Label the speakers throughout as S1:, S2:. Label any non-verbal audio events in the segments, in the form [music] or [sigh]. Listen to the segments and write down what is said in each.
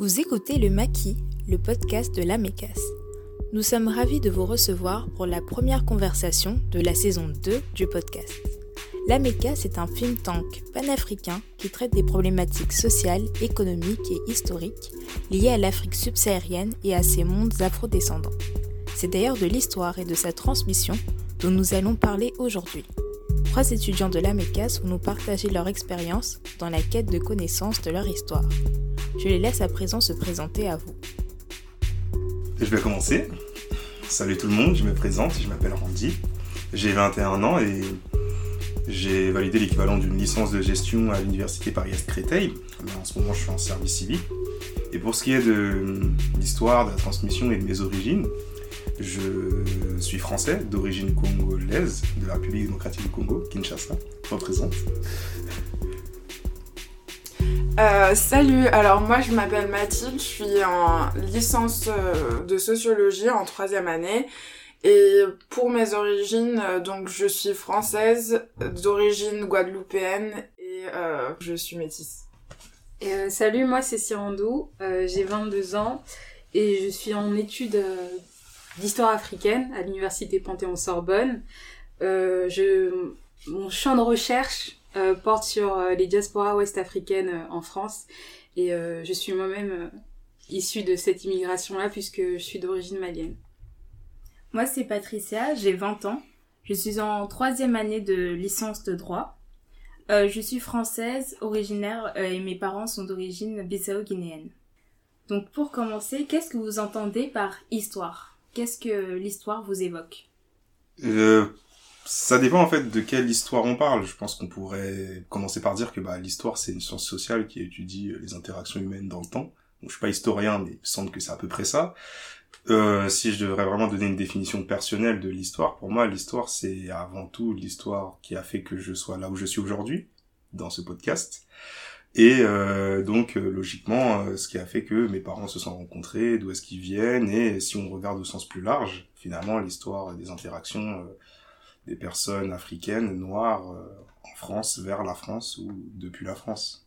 S1: Vous écoutez le Maquis, le podcast de l'AMECAS. Nous sommes ravis de vous recevoir pour la première conversation de la saison 2 du podcast. L'AMECAS est un think tank panafricain qui traite des problématiques sociales, économiques et historiques liées à l'Afrique subsaharienne et à ses mondes afrodescendants. C'est d'ailleurs de l'histoire et de sa transmission dont nous allons parler aujourd'hui. Trois étudiants de l'AMECAS vont nous partager leur expérience dans la quête de connaissance de leur histoire. Je les laisse à présent se présenter à vous.
S2: Je vais commencer. Salut tout le monde, je me présente, je m'appelle Randy. J'ai 21 ans et j'ai validé l'équivalent d'une licence de gestion à l'université Paris-Est Créteil. En ce moment, je suis en service civique. Et pour ce qui est de l'histoire, de la transmission et de mes origines, je suis français, d'origine congolaise, de la République démocratique du Congo, Kinshasa, représente.
S3: Euh, salut, alors moi je m'appelle Mathilde, je suis en licence euh, de sociologie en troisième année. Et pour mes origines, euh, donc je suis française, d'origine guadeloupéenne et je suis métisse.
S4: salut, moi c'est Sirandou, j'ai 22 ans et je suis en études d'histoire africaine à l'université Panthéon-Sorbonne. mon champ de recherche euh, porte sur euh, les diasporas ouest-africaines euh, en France. Et je suis moi-même issue de cette immigration-là puisque je suis d'origine malienne.
S5: Moi, c'est Patricia, j'ai 20 ans. Je suis en troisième année de licence de droit. je suis française, originaire, et mes parents sont d'origine bissau-guinéenne. Donc pour commencer, qu'est-ce que vous entendez par histoire? Qu'est-ce que l'histoire vous évoque?
S2: Ça dépend en fait de quelle histoire on parle. Je pense qu'on pourrait commencer par dire que bah, l'histoire c'est une science sociale qui étudie euh, les interactions humaines dans le temps. Donc, je suis pas historien, mais il me semble que c'est à peu près ça. Euh, si je devrais vraiment donner une définition personnelle de l'histoire, pour moi l'histoire c'est avant tout l'histoire qui a fait que je sois là où je suis aujourd'hui dans ce podcast. Et euh, donc euh, logiquement, euh, ce qui a fait que mes parents se sont rencontrés, d'où est-ce qu'ils viennent, et si on regarde au sens plus large, finalement l'histoire des interactions des personnes africaines, noires, euh, en France, vers la France ou depuis la France.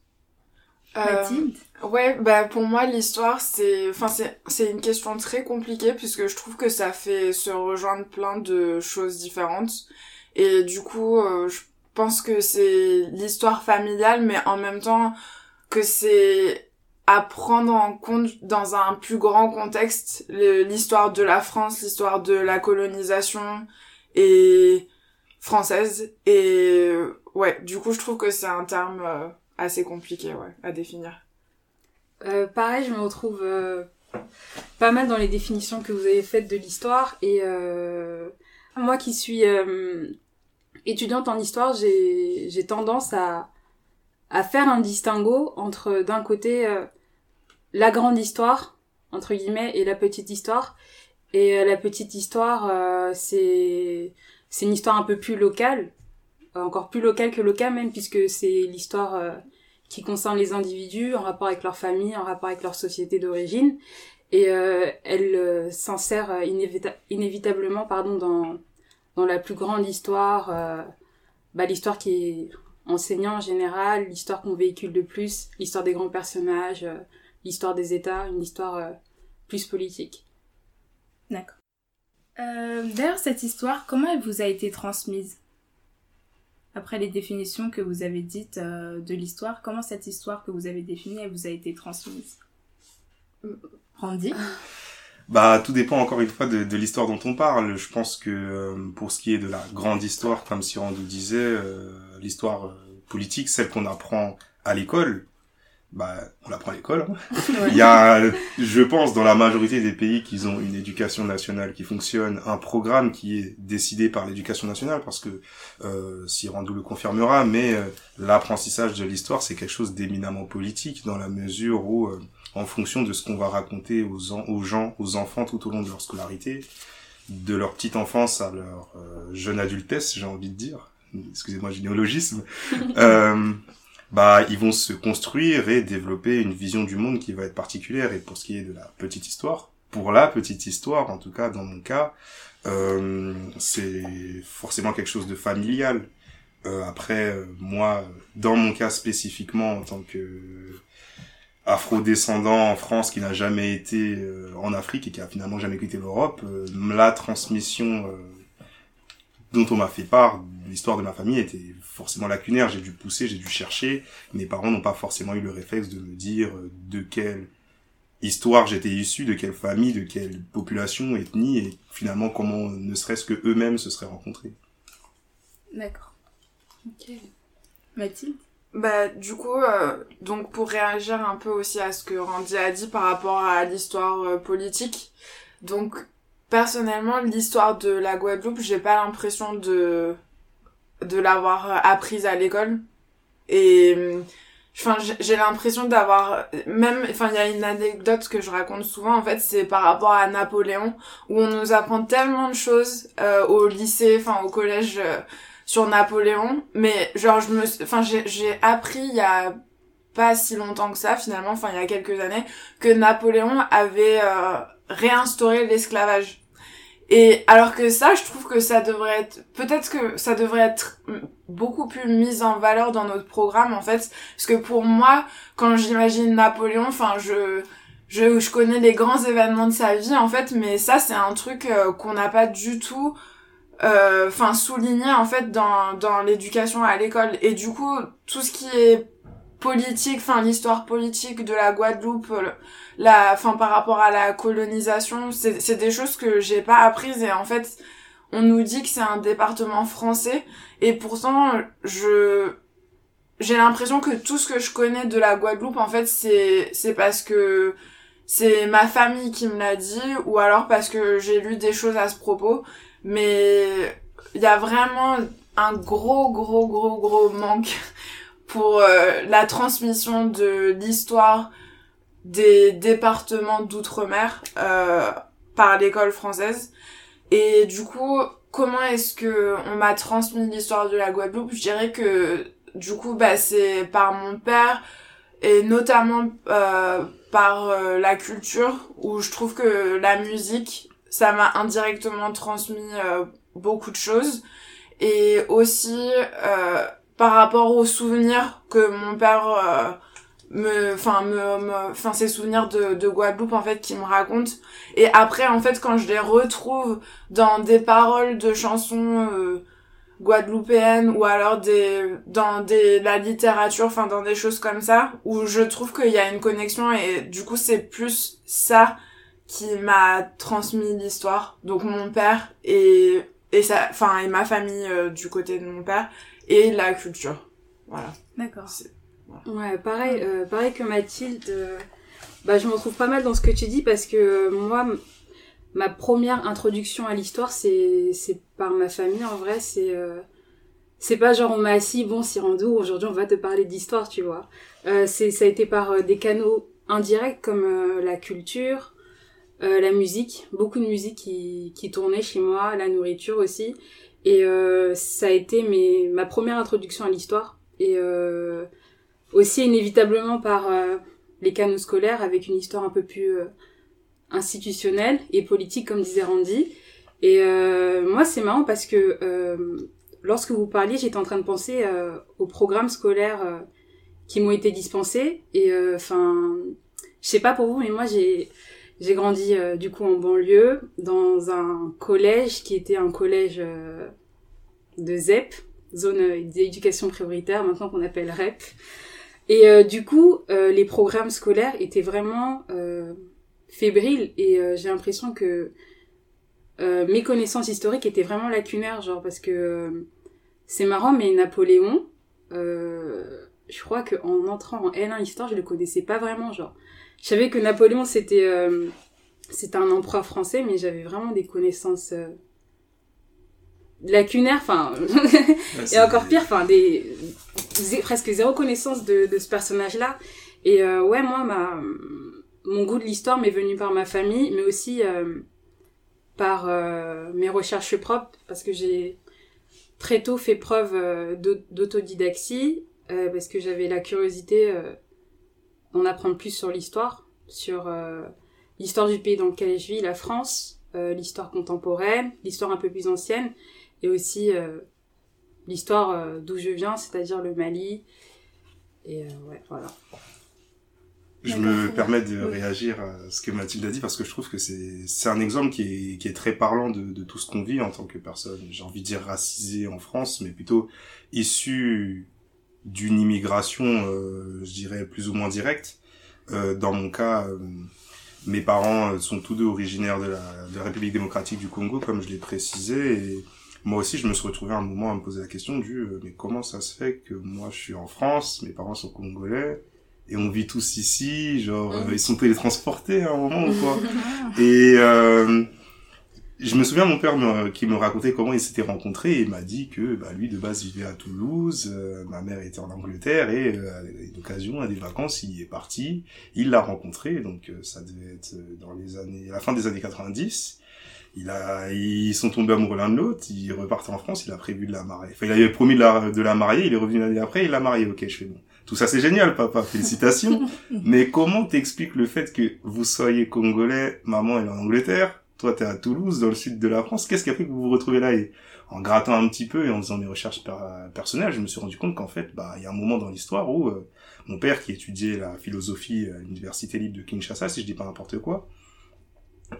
S3: Euh, ouais, bah pour moi l'histoire c'est, enfin c'est, c'est une question très compliquée puisque je trouve que ça fait se rejoindre plein de choses différentes et du coup euh, je pense que c'est l'histoire familiale mais en même temps que c'est à prendre en compte dans un plus grand contexte l'histoire de la France, l'histoire de la colonisation et française. Et euh, ouais du coup je trouve que c'est un terme euh, assez compliqué ouais à définir.
S4: Euh, pareil je me retrouve euh, pas mal dans les définitions que vous avez faites de l'histoire. Et moi qui suis étudiante en histoire j'ai j'ai tendance à à faire un distinguo entre d'un côté la grande histoire entre guillemets et la petite histoire. Et la petite histoire c'est c'est une histoire un peu plus locale, euh, encore plus locale que locale même, puisque c'est l'histoire euh, qui concerne les individus en rapport avec leur famille, en rapport avec leur société d'origine. Et euh, elle s'insère inévitablement pardon, dans, dans la plus grande histoire, bah, l'histoire qui est enseignant en général, l'histoire qu'on véhicule de plus, l'histoire des grands personnages, l'histoire des États, une histoire plus politique.
S5: D'accord. Euh, D'ailleurs, cette histoire, comment elle vous a été transmise? Après les définitions que vous avez dites euh, de l'histoire, comment cette histoire que vous avez définie, elle vous a été transmise? Randy?
S2: Bah, tout dépend encore une fois de, l'histoire dont on parle. Je pense que euh, pour ce qui est de la grande histoire, comme Cyrano disait, euh, l'histoire euh, politique, celle qu'on apprend à l'école, bah, on l'apprend à l'école. Hein. [laughs] Il y a, je pense, dans la majorité des pays qui ont une éducation nationale qui fonctionne, un programme qui est décidé par l'éducation nationale, parce que euh, si Randou le confirmera, mais euh, l'apprentissage de l'histoire, c'est quelque chose d'éminemment politique, dans la mesure où, euh, en fonction de ce qu'on va raconter aux, aux gens, aux enfants tout au long de leur scolarité, de leur petite enfance à leur euh, jeune adultesse, j'ai envie de dire, excusez-moi, généalogisme, [laughs] euh, bah ils vont se construire et développer une vision du monde qui va être particulière. Et pour ce qui est de la petite histoire, pour la petite histoire, en tout cas dans mon cas, euh, c'est forcément quelque chose de familial. Euh, après, euh, moi, dans mon cas spécifiquement, en tant que afro-descendant en France qui n'a jamais été en Afrique et qui a finalement jamais quitté l'Europe, la transmission dont on m'a fait part, l'histoire de ma famille était forcément lacunaire. J'ai dû pousser, j'ai dû chercher. Mes parents n'ont pas forcément eu le réflexe de me dire de quelle histoire j'étais issu, de quelle famille, de quelle population, ethnie, et finalement comment ne serait-ce que eux-mêmes se seraient rencontrés.
S5: D'accord. Ok. Mathilde?
S3: Bah du coup, euh, donc pour réagir un peu aussi à ce que Randy a dit par rapport à l'histoire euh, politique, donc personnellement l'histoire de la Guadeloupe, j'ai pas l'impression de de l'avoir apprise à l'école. Et enfin j'ai l'impression d'avoir même enfin il y a une anecdote que je raconte souvent en fait c'est par rapport à Napoléon où on nous apprend tellement de choses euh, au lycée enfin au collège euh, sur Napoléon. Mais genre je me enfin j'ai appris il y a pas si longtemps que ça finalement enfin il y a quelques années que Napoléon avait euh, réinstauré l'esclavage et alors que ça, je trouve que ça devrait être, peut-être que ça devrait être beaucoup plus mis en valeur dans notre programme, en fait. Parce que pour moi, quand j'imagine Napoléon, enfin, je, je, je connais les grands événements de sa vie, en fait, mais ça, c'est un truc euh, qu'on n'a pas du tout, euh, enfin, souligné, en fait, dans, dans l'éducation à l'école. Et du coup, tout ce qui est politique, enfin l'histoire politique de la Guadeloupe, la, enfin par rapport à la colonisation, c'est des choses que j'ai pas apprises et en fait on nous dit que c'est un département français et pourtant je j'ai l'impression que tout ce que je connais de la Guadeloupe en fait c'est c'est parce que c'est ma famille qui me l'a dit ou alors parce que j'ai lu des choses à ce propos. Mais il y a vraiment un gros gros gros gros manque [laughs] pour euh, la transmission de l'histoire des départements d'outre-mer euh, par l'école française. Et du coup, comment est-ce que on m'a transmis l'histoire de la Guadeloupe? Je dirais que du coup, bah, c'est par mon père et notamment euh, par euh, la culture où je trouve que la musique, ça m'a indirectement transmis euh, beaucoup de choses et aussi par rapport aux souvenirs que mon père euh, me enfin me enfin ses souvenirs de, de Guadeloupe en fait qui me raconte et après en fait quand je les retrouve dans des paroles de chansons euh, guadeloupéennes ou alors des dans des la littérature enfin dans des choses comme ça où je trouve qu'il y a une connexion et du coup c'est plus ça qui m'a transmis l'histoire donc mon père et et ça enfin et ma famille euh, du côté de mon père et la culture. Voilà.
S5: D'accord.
S4: Ouais, pareil, euh, pareil que Mathilde, euh, bah, je me retrouve pas mal dans ce que tu dis parce que euh, moi, ma première introduction à l'histoire, c'est, par ma famille en vrai, c'est, c'est pas genre on m'a assis, bon, Sirandou, aujourd'hui on va te parler d'histoire, tu vois. c'est, ça a été par des canaux indirects comme la culture, la musique, beaucoup de musique qui, qui tournait chez moi, la nourriture aussi. Et ça a été mes, ma première introduction à l'histoire. Et aussi inévitablement par euh, les canaux scolaires avec une histoire un peu plus euh, institutionnelle et politique comme disait Randy. Et euh, moi c'est marrant parce que lorsque vous parliez j'étais en train de penser aux programmes scolaires qui m'ont été dispensés. Et enfin je sais pas pour vous mais moi j'ai j'ai grandi euh, du coup en banlieue dans un collège qui était un collège euh, de ZEP, zone d'éducation prioritaire, maintenant qu'on appelle REP. Et du coup, les programmes scolaires étaient vraiment fébriles et j'ai l'impression que mes connaissances historiques étaient vraiment lacunaires, genre parce que c'est marrant, mais Napoléon, je crois qu'en entrant en L1 histoire, je le connaissais pas vraiment, genre. Je savais que Napoléon c'était euh, c'était un empereur français, mais j'avais vraiment des connaissances euh, lacunaires, enfin [laughs] et encore pire, enfin des presque zéro connaissance de, ce personnage-là. Et euh, ouais, moi ma mon goût de l'histoire m'est venu par ma famille, mais aussi euh, par mes recherches propres, parce que j'ai très tôt fait preuve d'autodidaxie, parce que j'avais la curiosité en apprendre plus sur l'histoire, sur euh, l'histoire du pays dans lequel je vis, la France, euh, l'histoire contemporaine, l'histoire un peu plus ancienne, et aussi euh, l'histoire d'où je viens, c'est-à-dire le Mali. Et ouais, voilà.
S2: Je me permets de réagir à ce que Mathilde a dit parce que je trouve que c'est c'est un exemple qui est qui est très parlant de de tout ce qu'on vit en tant que personne, j'ai envie de dire racisée en France, mais plutôt issue d'une immigration, euh, je dirais plus ou moins directe. Euh, dans mon cas, euh, mes parents sont tous deux originaires de la, de la République démocratique du Congo, comme je l'ai précisé, et moi aussi, je me suis retrouvé à un moment à me poser la question du euh, mais comment ça se fait que moi je suis en France, mes parents sont congolais et on vit tous ici, genre euh, ils sont télétransportés à un moment ou quoi [laughs] Et euh, je me souviens mon père qui me racontait comment ils s'étaient rencontrés et il m'a dit que bah, lui de base vivait à Toulouse, ma mère était en Angleterre et à l'occasion à des vacances il est parti, il l'a rencontré donc ça devait être dans les années à la fin des années 90 il a, ils sont tombés amoureux l'un de l'autre, ils repartent en France, il a prévu de la marier. Enfin, il avait promis de la, de la marier, il est revenu l'année après, il l'a marié. Ok, je fais bon. Tout ça, c'est génial, papa. Félicitations. [laughs] Mais comment t'expliques le fait que vous soyez congolais, maman est en Angleterre, toi t'es à Toulouse, dans le sud de la France. Qu'est-ce qui a fait que vous vous retrouvez là? Et en grattant un petit peu et en faisant mes recherches personnelles, je me suis rendu compte qu'en fait, bah, il y a un moment dans l'histoire où euh, mon père qui étudiait la philosophie à l'université libre de Kinshasa, si je dis pas n'importe quoi,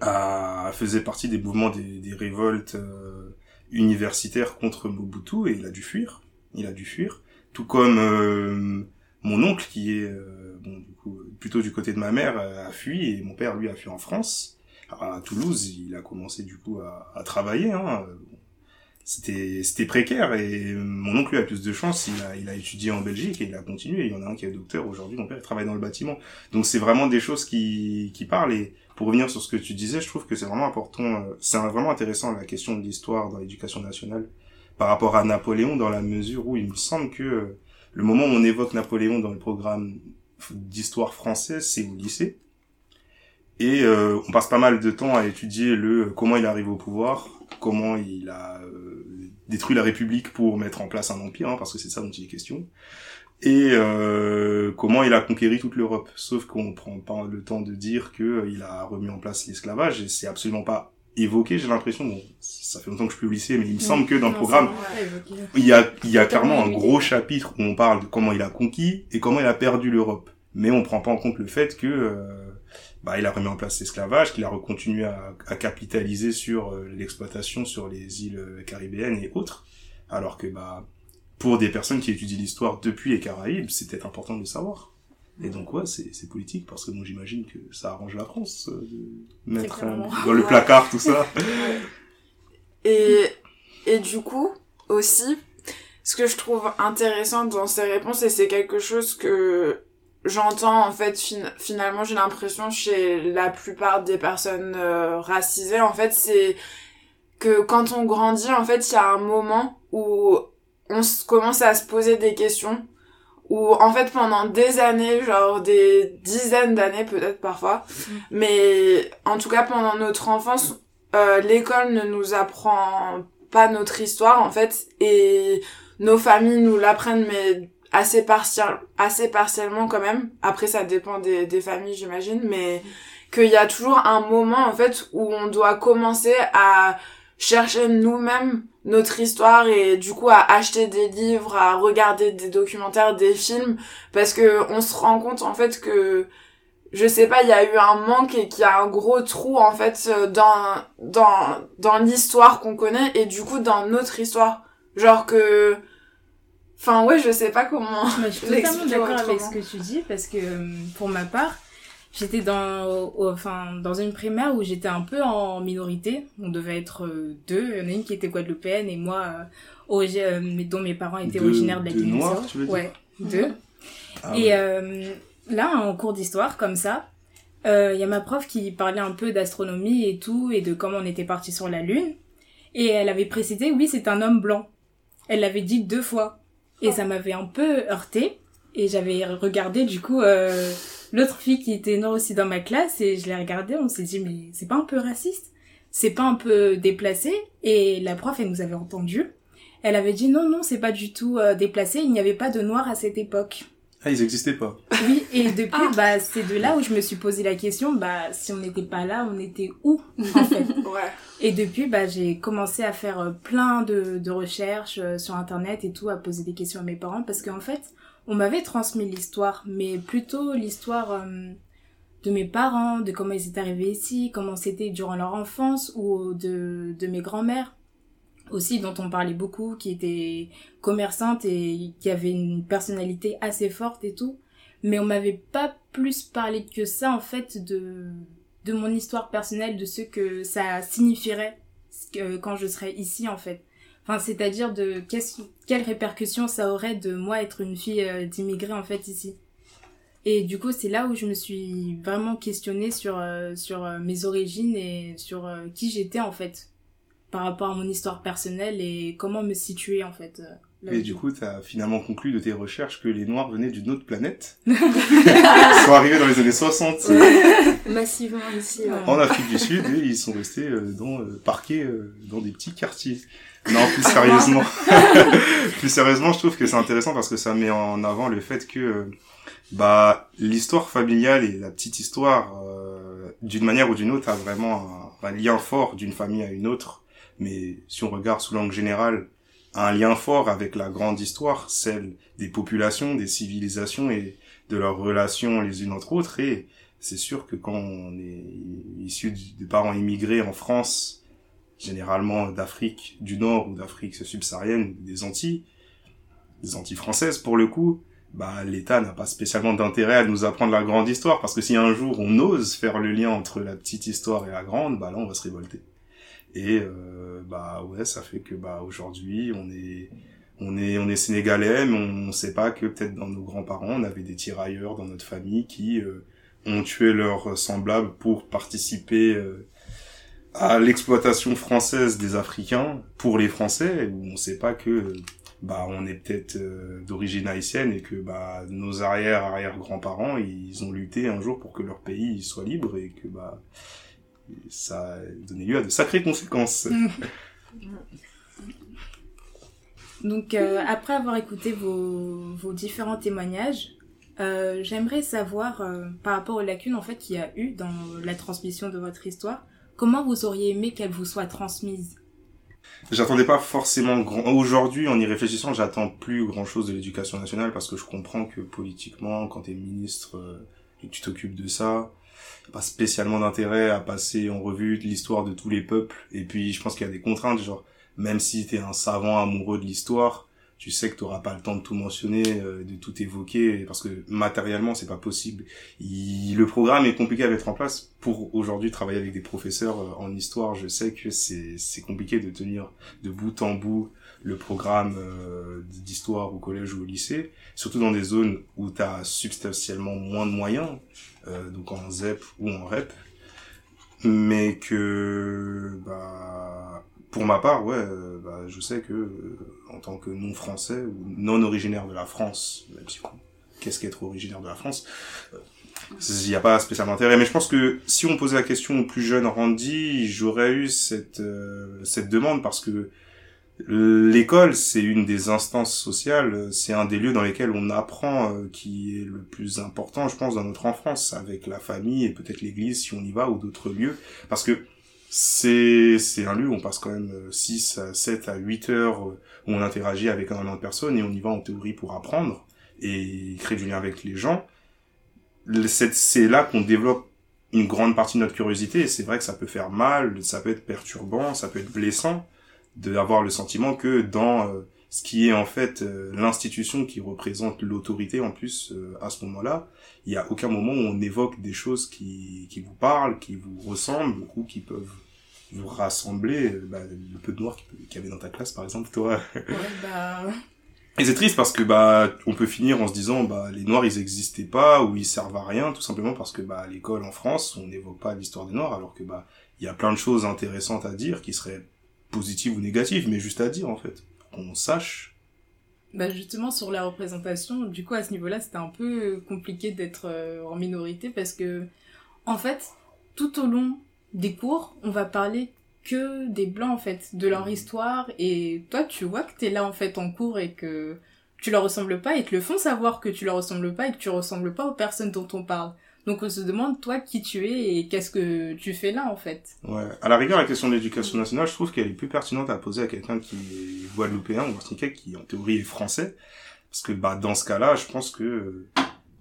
S2: a, faisait partie des mouvements des, des révoltes euh, universitaires contre Mobutu et il a dû fuir. Il a dû fuir. Tout comme euh, mon oncle qui est euh, bon, du coup, plutôt du côté de ma mère a fui et mon père lui a fui en France. À Toulouse, il a commencé du coup à, à travailler. Hein. C'était c'était précaire et mon oncle lui a plus de chance. Il a il a étudié en Belgique et il a continué. Il y en a un qui est docteur aujourd'hui. Mon père travaille dans le bâtiment. Donc c'est vraiment des choses qui qui parlent et pour revenir sur ce que tu disais, je trouve que c'est vraiment important, euh, c'est vraiment intéressant la question de l'histoire dans l'éducation nationale par rapport à Napoléon dans la mesure où il me semble que euh, le moment où on évoque Napoléon dans le programme d'histoire française, c'est au lycée. Et euh, on passe pas mal de temps à étudier le comment il arrive au pouvoir, comment il a détruit la République pour mettre en place un empire, hein, parce que c'est ça dont il est question et euh, comment il a conquéri toute l'Europe. Sauf qu'on prend pas le temps de dire que euh, il a remis en place l'esclavage et c'est absolument pas évoqué. J'ai l'impression, bon, ça fait longtemps que je suis au lycée, mais il me semble que dans le programme, il y a, il y a clairement un gros chapitre où on parle de comment il a conquis et comment il a perdu l'Europe. Mais on prend pas en compte le fait que euh, bah, il a remis en place l'esclavage, qu'il a continué à, à, capitaliser sur l'exploitation sur les îles caribéennes et autres, alors que bah pour des personnes qui étudient l'histoire depuis les Caraïbes, c'était important de le savoir. Et donc ouais, c'est politique parce que moi j'imagine que ça arrange la France euh, de mettre dans le placard tout ça. [laughs]
S3: et et du coup aussi, ce que je trouve intéressant dans ces réponses et c'est quelque chose que j'entends en fait finalement j'ai l'impression chez la plupart des personnes euh, racisées en fait c'est que quand on grandit en fait il y a un moment où on commence à se poser des questions où en fait pendant des années, genre des dizaines d'années peut-être parfois, mm. mais en tout cas pendant notre enfance, euh, l'école ne nous apprend pas notre histoire en fait et nos familles nous l'apprennent mais assez partiel assez partiellement quand même. Après ça dépend des, des familles j'imagine, mais qu'il y a toujours un moment en fait où on doit commencer à chercher nous-mêmes notre histoire et du coup à acheter des livres, à regarder des documentaires, des films parce que on se rend compte en fait que je sais pas, il y a eu un manque et qu'il y a un gros trou en fait dans dans dans l'histoire qu'on connaît et du coup dans notre histoire. Genre que Enfin ouais, je sais pas comment.
S5: je suis [laughs] totalement d'accord avec ce que tu dis parce que pour ma part, j'étais dans enfin dans une primaire où j'étais un peu en minorité. On devait être euh, deux. Il y en a une qui était guadeloupéenne et moi euh, euh dont mes parents étaient originaires de la Guinée-Bissau. ouais deux. Ah et euh, là en cours d'histoire comme ça il y a ma prof qui parlait un peu d'astronomie et tout et de comment on était parti sur la lune. Et elle avait précisé oui c'est un homme blanc. Elle l'avait dit deux fois. Et ça m'avait un peu heurté et j'avais regardé du coup l'autre fille qui était noire aussi dans ma classe et je l'ai regardée, on s'est dit mais c'est pas un peu raciste C'est pas un peu déplacé Et la prof, elle nous avait entendu. Elle avait dit non, non, c'est pas du tout euh, déplacé, il n'y avait pas de noirs à cette époque.
S2: Ah, ils existaient pas.
S5: Oui, et depuis, ah. bah, c'est de là où je me suis posé la question, bah, si on n'était pas là, on était où, en fait? [laughs] ouais. Et depuis, bah, j'ai commencé à faire euh, plein de, de recherches euh, sur Internet et tout, à poser des questions à mes parents, parce qu'en fait, on m'avait transmis l'histoire, mais plutôt l'histoire euh, de mes parents, de comment ils étaient arrivés ici, comment c'était durant leur enfance, ou de, de mes grands-mères aussi dont on parlait beaucoup, qui étaient commerçantes et qui avaient une personnalité assez forte et tout. Mais on m'avait pas plus parlé que ça, en fait, de, de mon histoire personnelle, de ce que ça signifierait quand je serais ici, en fait. Enfin, c'est-à-dire de quelles répercussions ça aurait de moi être une fille euh, d'immigré, en fait, ici. Et du coup, c'est là où je me suis vraiment questionnée sur, euh, sur euh, mes origines et sur qui j'étais, en fait par rapport à mon histoire personnelle et comment me situer en fait.
S2: Euh, et du coup, tu as finalement conclu de tes recherches que les Noirs venaient d'une autre planète. [laughs] Ils sont arrivés dans les années 60. [laughs]
S4: Massivement ici.
S2: En Afrique du Sud et ils sont restés euh, dans, euh, parqués dans des petits quartiers. Non, plus sérieusement. [laughs] plus sérieusement, je trouve que c'est intéressant parce que ça met en avant le fait que bah l'histoire familiale et la petite histoire, d'une manière ou d'une autre, a vraiment un lien fort d'une famille à une autre mais si on regarde sous l'angle général, un lien fort avec la grande histoire, celle des populations, des civilisations et de leurs relations les unes entre autres. Et c'est sûr que quand on est issu de parents immigrés en France, généralement d'Afrique du Nord ou d'Afrique subsaharienne, des Antilles, des Antilles françaises pour le coup, bah l'État n'a pas spécialement d'intérêt à nous apprendre la grande histoire parce que si un jour on ose faire le lien entre la petite histoire et la grande, bah là on va se révolter. Et euh, bah ouais, ça fait que bah aujourd'hui on est on est on est sénégalais, mais on, ne sait pas que peut-être dans nos grands-parents on avait des tirailleurs dans notre famille qui euh, ont tué leurs semblables pour participer euh, à l'exploitation française des Africains pour les Français, où on sait pas que bah on est peut-être d'origine haïtienne et que bah nos arrière arrière grands-parents ils ont lutté un jour pour que leur pays soit libre et que bah ça a donné lieu à de sacrées conséquences. [laughs]
S5: Donc, euh, après avoir écouté vos, vos différents témoignages, euh, j'aimerais savoir, euh, par rapport aux lacunes en fait qu'il y a eu dans la transmission de votre histoire, comment vous auriez aimé qu'elle vous soit transmise?
S2: J'attendais pas forcément grand. Aujourd'hui, en y réfléchissant, j'attends plus grand chose de l'éducation nationale parce que je comprends que politiquement, quand tu es ministre et que tu t'occupes de ça, pas spécialement d'intérêt à passer en revue l'histoire de tous les peuples. Et puis, je pense qu'il y a des contraintes, genre, même si t'es un savant amoureux de l'histoire, tu sais que t'auras pas le temps de tout mentionner, euh, de tout évoquer, parce que matériellement, c'est pas possible. le programme est compliqué à mettre en place. Pour aujourd'hui travailler avec des professeurs euh, en histoire, je sais que c'est, compliqué de tenir de bout en bout le programme euh, d'histoire au collège ou au lycée, surtout dans des zones où tu as substantiellement moins de moyens, donc en ZEP ou en REP, mais que bah, pour ma part, ouais, euh, bah, je sais que en tant que non français ou non originaire de la France, même si qu'est-ce qu'être originaire de la France, il n'y a pas spécialement intérêt. Mais je pense que si on posait la question au plus jeune Randy, j'aurais eu cette cette demande parce que L'école, c'est une des instances sociales, c'est un des lieux dans lesquels on apprend euh, qui est le plus important, je pense, dans notre enfance, avec la famille et peut-être l'église si on y va ou d'autres lieux. Parce que c'est c'est un lieu où on passe quand même 6 à 7 à 8 heures euh, où on interagit avec un de personnes et on y va en théorie pour apprendre et créer du lien avec les gens. C'est là qu'on développe une grande partie de notre curiosité et c'est vrai que ça peut faire mal, ça peut être perturbant, ça peut être blessant d'avoir le sentiment que dans euh, ce qui est en fait euh, l'institution qui représente l'autorité en plus euh, à ce moment-là, il y a aucun moment où on évoque des choses qui, qui vous parlent, qui vous ressemblent ou qui peuvent vous rassembler. Bah, le peu de noir qu'il y avait dans ta classe par exemple, toi.
S5: Ouais, bah...
S2: Et c'est triste parce que bah on peut finir en se disant bah les noirs ils existaient pas ou ils servent à rien tout simplement parce que bah à l'école en France on n'évoque pas l'histoire des noirs alors que bah il y a plein de choses intéressantes à dire qui seraient positive ou négative, mais juste à dire en fait, qu'on sache.
S5: Bah justement sur la représentation, du coup à ce niveau-là c'était un peu compliqué d'être euh, en minorité parce que en fait tout au long des cours on va parler que des blancs en fait, de leur histoire et toi tu vois que t'es là en fait en cours et que tu leur ressembles pas et te le font savoir que tu leur ressembles pas et que tu ressembles pas aux personnes dont on parle. Donc on se demande toi qui tu es et qu'est-ce que tu fais là en fait?
S2: Ouais. À la rigueur la question de l'éducation nationale, je trouve qu'elle est plus pertinente à poser à quelqu'un qui est guadeloupéen ou martiniquais qui en théorie est français Parce que bah dans ce cas-là, je pense que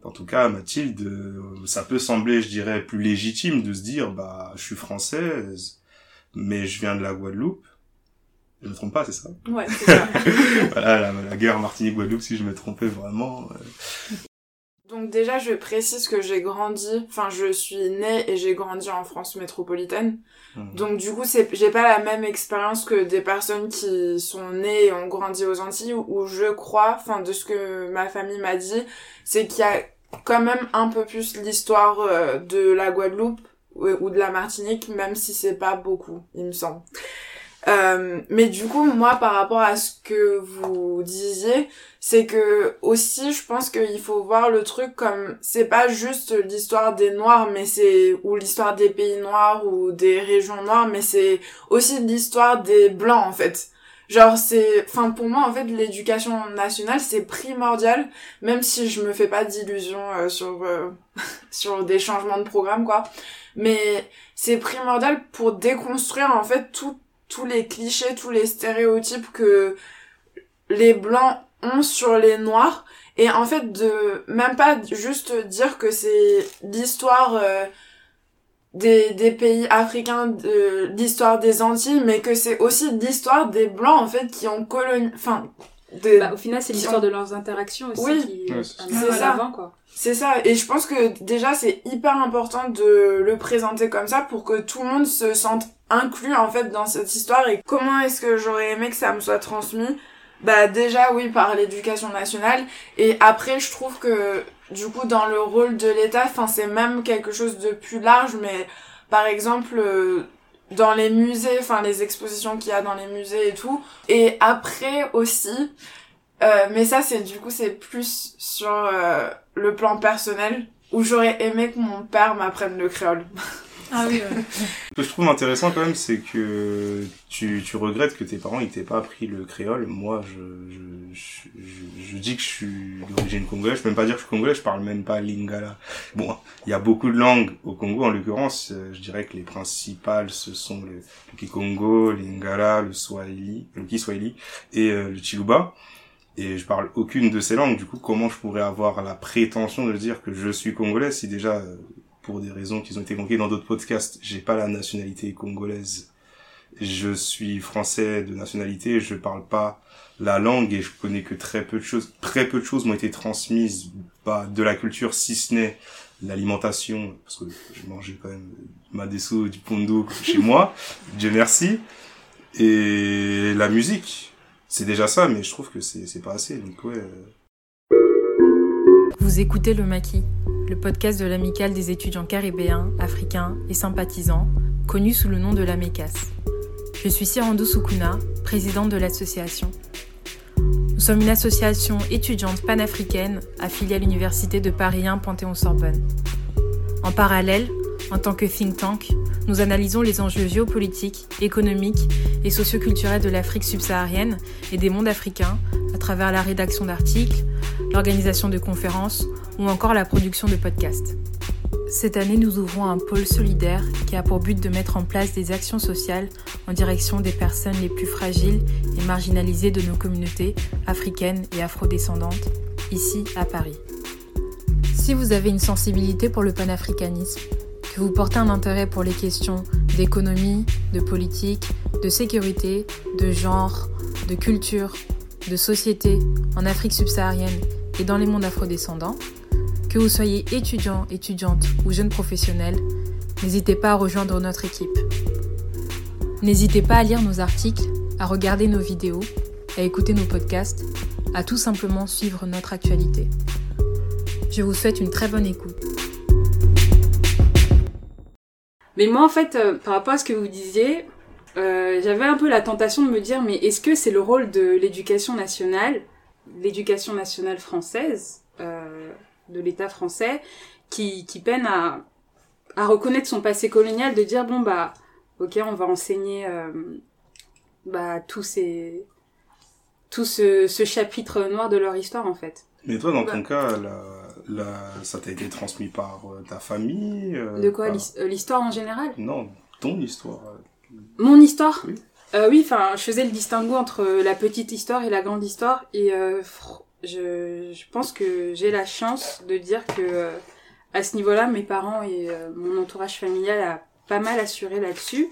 S2: en tout cas Mathilde, ça peut sembler, je dirais, plus légitime de se dire bah je suis française, mais je viens de la Guadeloupe. Je me trompe pas, c'est ça?
S3: Ouais, c'est ça. [laughs]
S2: voilà, la, guerre Martinique-Guadeloupe, si je me trompais vraiment.
S3: Donc déjà, je précise que j'ai grandi, enfin je suis née et j'ai grandi en France métropolitaine. Mhm. Donc du coup, c'est j'ai pas la même expérience que des personnes qui sont nées et ont grandi aux Antilles où, je crois, enfin de ce que ma famille m'a dit, c'est qu'il y a quand même un peu plus l'histoire euh, de la Guadeloupe ou de la Martinique, même si c'est pas beaucoup, il me semble. Euh, mais du coup, moi, par rapport à ce que vous disiez, c'est que aussi, je pense qu'il faut voir le truc comme c'est pas juste l'histoire des Noirs, mais c'est ou l'histoire des pays noirs ou des régions noires, mais c'est aussi l'histoire des Blancs en fait. Genre c'est, enfin pour moi en fait l'éducation nationale c'est primordial, même si je me fais pas d'illusions euh, sur euh, [laughs] sur des changements de programme quoi, mais c'est primordial pour déconstruire en fait tout tous les clichés, tous les stéréotypes que les blancs ont sur les noirs. Et en fait de même pas juste dire que c'est l'histoire euh, des, des pays africains de l'histoire des Antilles mais que c'est aussi l'histoire des blancs en fait qui ont colonisé enfin
S4: bah, au final c'est l'histoire de leurs interactions aussi
S3: oui,
S4: qui
S3: c'est ça. quoi. C'est ça. Et je pense que déjà c'est hyper important de le présenter comme ça pour que tout le monde se sente inclus en fait dans cette histoire et comment est-ce que j'aurais aimé que ça me soit transmis? Bah déjà oui par l'éducation nationale et après je trouve que du coup dans le rôle de l'État enfin c'est même quelque chose de plus large mais par exemple euh, dans les musées enfin les expositions qu'il y a dans les musées et tout et après aussi euh, mais ça c'est du coup c'est plus sur euh, le plan personnel où j'aurais aimé que mon père m'apprenne le créole [laughs]
S5: Ah oui,
S2: Ce que je trouve intéressant quand même, c'est que tu, tu regrettes que tes parents ils t'aient pas appris le créole. Moi, je, je, je, je dis que je suis d'origine congolaise. Je peux même pas dire que je suis congolais, je parle même pas lingala. Bon, il y a beaucoup de langues au Congo. En l'occurrence, euh, je dirais que les principales, ce sont le, le Kikongo, lingala, le Swahili, le Kiswahili et euh, le Chiluba et je parle aucune de ces langues. Du coup, comment je pourrais avoir la prétention de dire que je suis congolais si déjà euh, pour des raisons qui ont été conquées dans d'autres podcasts, j'ai pas la nationalité congolaise. Je suis français de nationalité, je parle pas la langue et je connais que très peu de choses. Très peu de choses m'ont été transmises bah, de la culture, si ce n'est l'alimentation, parce que je mangeais quand même ma dessous du pondo chez moi, [laughs] Dieu merci. Et la musique, c'est déjà ça, mais je trouve que c'est pas assez. Donc ouais.
S1: Vous écoutez le maquis le podcast de l'amicale des étudiants caribéens, africains et sympathisants, connu sous le nom de l'AMECAS. Je suis Sirando Sukuna, présidente de l'association. Nous sommes une association étudiante panafricaine affiliée à l'Université de Paris 1 Panthéon-Sorbonne. En parallèle, en tant que think tank, nous analysons les enjeux géopolitiques, économiques et socioculturels de l'Afrique subsaharienne et des mondes africains à travers la rédaction d'articles, l'organisation de conférences ou encore la production de podcasts. Cette année, nous ouvrons un pôle solidaire qui a pour but de mettre en place des actions sociales en direction des personnes les plus fragiles et marginalisées de nos communautés africaines et afrodescendantes, ici à Paris. Si vous avez une sensibilité pour le panafricanisme, que vous portez un intérêt pour les questions d'économie, de politique, de sécurité, de genre, de culture, de société en Afrique subsaharienne et dans les mondes afrodescendants, que vous soyez étudiant, étudiante ou jeune professionnel, n'hésitez pas à rejoindre notre équipe. N'hésitez pas à lire nos articles, à regarder nos vidéos, à écouter nos podcasts, à tout simplement suivre notre actualité. Je vous souhaite une très bonne écoute.
S4: Mais moi, en fait, euh, par rapport à ce que vous disiez, euh, j'avais un peu la tentation de me dire, mais est-ce que c'est le rôle de l'éducation nationale, l'éducation nationale française, euh, de l'État français qui, qui peine à, à reconnaître son passé colonial, de dire bon bah ok on va enseigner euh, bah tous ces tout ce, ce chapitre noir de leur histoire en fait.
S2: Mais toi dans ton cas la, la, ça t'a été transmis par euh, ta famille euh,
S4: De quoi? L'histoire en général?
S2: Non, ton histoire.
S4: Mon histoire? Oui. oui, enfin, je faisais le distinguo entre la petite histoire et la grande histoire, et je, je pense que j'ai la chance de dire que euh, à ce niveau-là, mes parents et euh, mon entourage familial a pas mal assuré là-dessus.